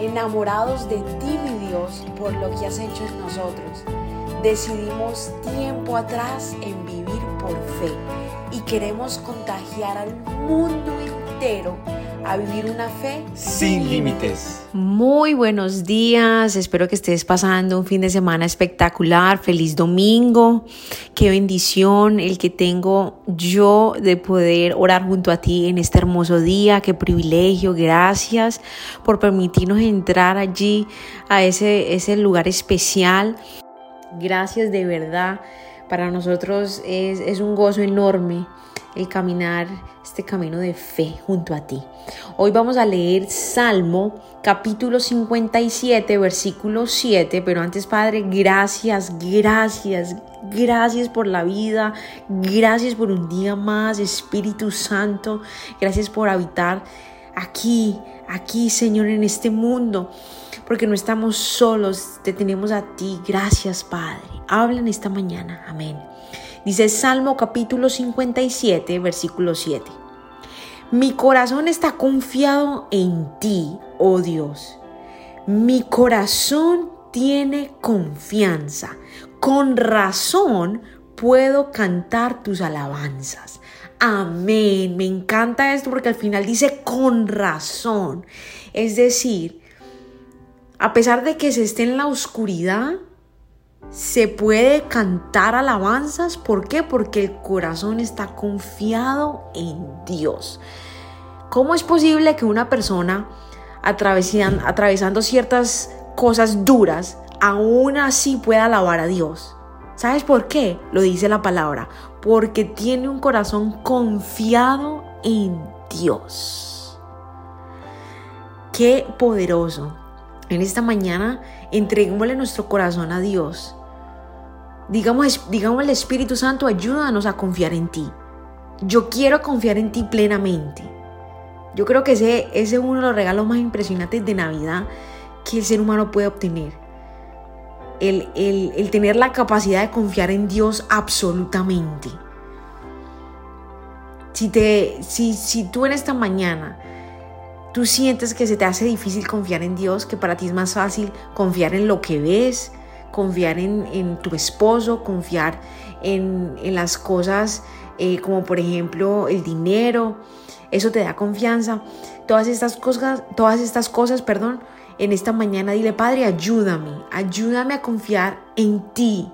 enamorados de ti, mi Dios, por lo que has hecho en nosotros. Decidimos tiempo atrás en vivir por fe y queremos contagiar al mundo entero a vivir una fe sin límites. Muy buenos días, espero que estés pasando un fin de semana espectacular, feliz domingo, qué bendición el que tengo yo de poder orar junto a ti en este hermoso día, qué privilegio, gracias por permitirnos entrar allí a ese, ese lugar especial, gracias de verdad, para nosotros es, es un gozo enorme el caminar este camino de fe junto a ti. Hoy vamos a leer Salmo capítulo 57, versículo 7, pero antes Padre, gracias, gracias, gracias por la vida, gracias por un día más, Espíritu Santo, gracias por habitar aquí, aquí Señor, en este mundo, porque no estamos solos, te tenemos a ti, gracias Padre. Habla en esta mañana, amén. Dice Salmo capítulo 57, versículo 7. Mi corazón está confiado en ti, oh Dios. Mi corazón tiene confianza. Con razón puedo cantar tus alabanzas. Amén. Me encanta esto porque al final dice con razón. Es decir, a pesar de que se esté en la oscuridad, se puede cantar alabanzas. ¿Por qué? Porque el corazón está confiado en Dios. ¿Cómo es posible que una persona atravesando ciertas cosas duras, aún así pueda alabar a Dios? ¿Sabes por qué? Lo dice la palabra. Porque tiene un corazón confiado en Dios. Qué poderoso. En esta mañana entreguémosle nuestro corazón a Dios Digamos, digamos el Espíritu Santo, ayúdanos a confiar en ti. Yo quiero confiar en ti plenamente. Yo creo que ese, ese es uno de los regalos más impresionantes de Navidad que el ser humano puede obtener. El, el, tener la capacidad de confiar en Dios absolutamente. Si, te, si, si tú en esta mañana tú sientes que se te hace difícil confiar en Dios, que para ti es más fácil confiar en lo que ves, confiar en, tu esposo, confiar en, las cosas eh, como por ejemplo el dinero, eso te da confianza. Todas estas cosas, todas estas cosas, perdón, en esta mañana dile, Padre, ayúdame, ayúdame a confiar en ti.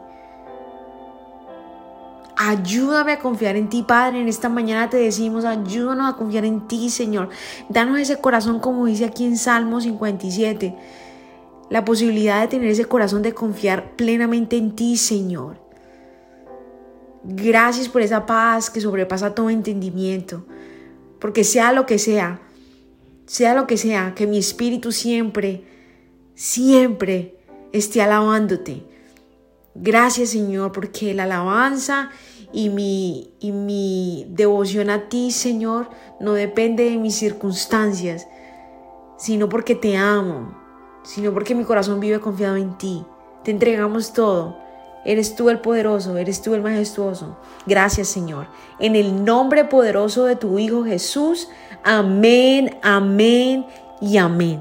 Ayúdame a confiar en ti, Padre. En esta mañana te decimos, ayúdanos a confiar en ti, Señor. Danos ese corazón como dice aquí en Salmo 57 la posibilidad de tener ese corazón de confiar plenamente en ti, Señor. Gracias por esa paz que sobrepasa todo entendimiento, porque sea lo que sea, sea lo que sea, que mi espíritu siempre, siempre esté alabándote. Gracias Señor, porque la alabanza y mi, y mi devoción a ti, Señor, no depende de mis circunstancias, sino porque te amo, sino porque mi corazón vive confiado en ti. Te entregamos todo. Eres tú el poderoso, eres tú el majestuoso. Gracias Señor. En el nombre poderoso de tu Hijo Jesús. Amén, amén y amén.